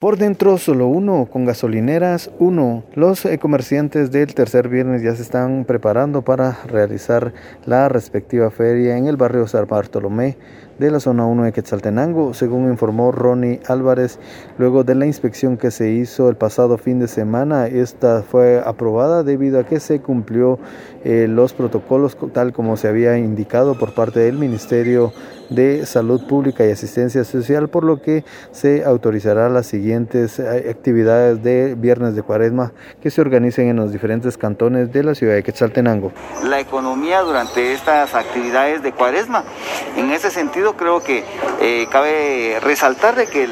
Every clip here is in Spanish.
Por dentro solo uno, con gasolineras uno. Los eh, comerciantes del tercer viernes ya se están preparando para realizar la respectiva feria en el barrio San Bartolomé de la zona 1 de Quetzaltenango, según informó Ronnie Álvarez, luego de la inspección que se hizo el pasado fin de semana, esta fue aprobada debido a que se cumplió eh, los protocolos tal como se había indicado por parte del Ministerio de Salud Pública y Asistencia Social, por lo que se autorizará las siguientes eh, actividades de Viernes de Cuaresma que se organicen en los diferentes cantones de la ciudad de Quetzaltenango. Durante estas actividades de Cuaresma, en ese sentido creo que eh, cabe resaltar de que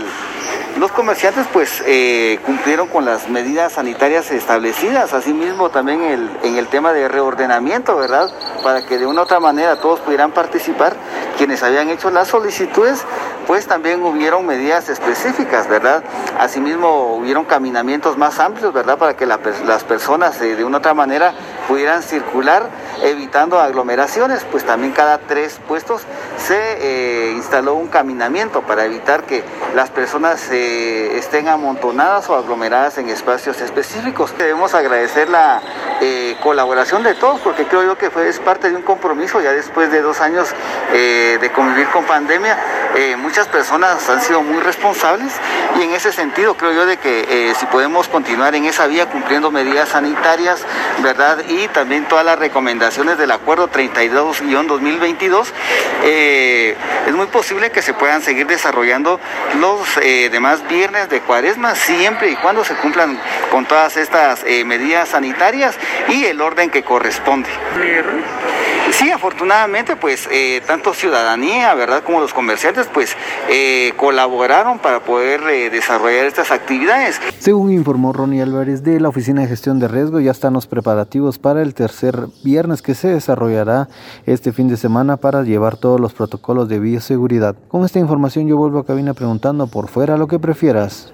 los comerciantes pues eh, cumplieron con las medidas sanitarias establecidas, asimismo también en el tema de reordenamiento, ¿verdad? Para que de una u otra manera todos pudieran participar, quienes habían hecho las solicitudes, pues también hubieron medidas específicas, ¿verdad? Asimismo hubieron caminamientos más amplios, ¿verdad? Para que las personas eh, de una otra manera pudieran circular evitando aglomeraciones, pues también cada tres puestos se eh, instaló un caminamiento para evitar que las personas eh, estén amontonadas o aglomeradas en espacios específicos. Debemos agradecer la colaboración de todos porque creo yo que fue, es parte de un compromiso ya después de dos años de convivir con pandemia. Muchas personas han sido muy responsables y en ese sentido creo yo de que si podemos continuar en esa vía cumpliendo medidas sanitarias, ¿verdad? Y también todas las recomendaciones del acuerdo 32-2022, es muy posible que se puedan seguir desarrollando los eh, demás viernes de cuaresma siempre y cuando se cumplan con todas estas eh, medidas sanitarias y el orden que corresponde. Sí, afortunadamente, pues eh, tanto ciudadanía, ¿verdad?, como los comerciantes, pues colaboraron para poder desarrollar estas actividades. Según informó Ronnie Álvarez de la Oficina de Gestión de Riesgo, ya están los preparativos para el tercer viernes que se desarrollará este fin de semana para llevar todos los protocolos de bioseguridad. Con esta información yo vuelvo a cabina preguntando por fuera lo que prefieras.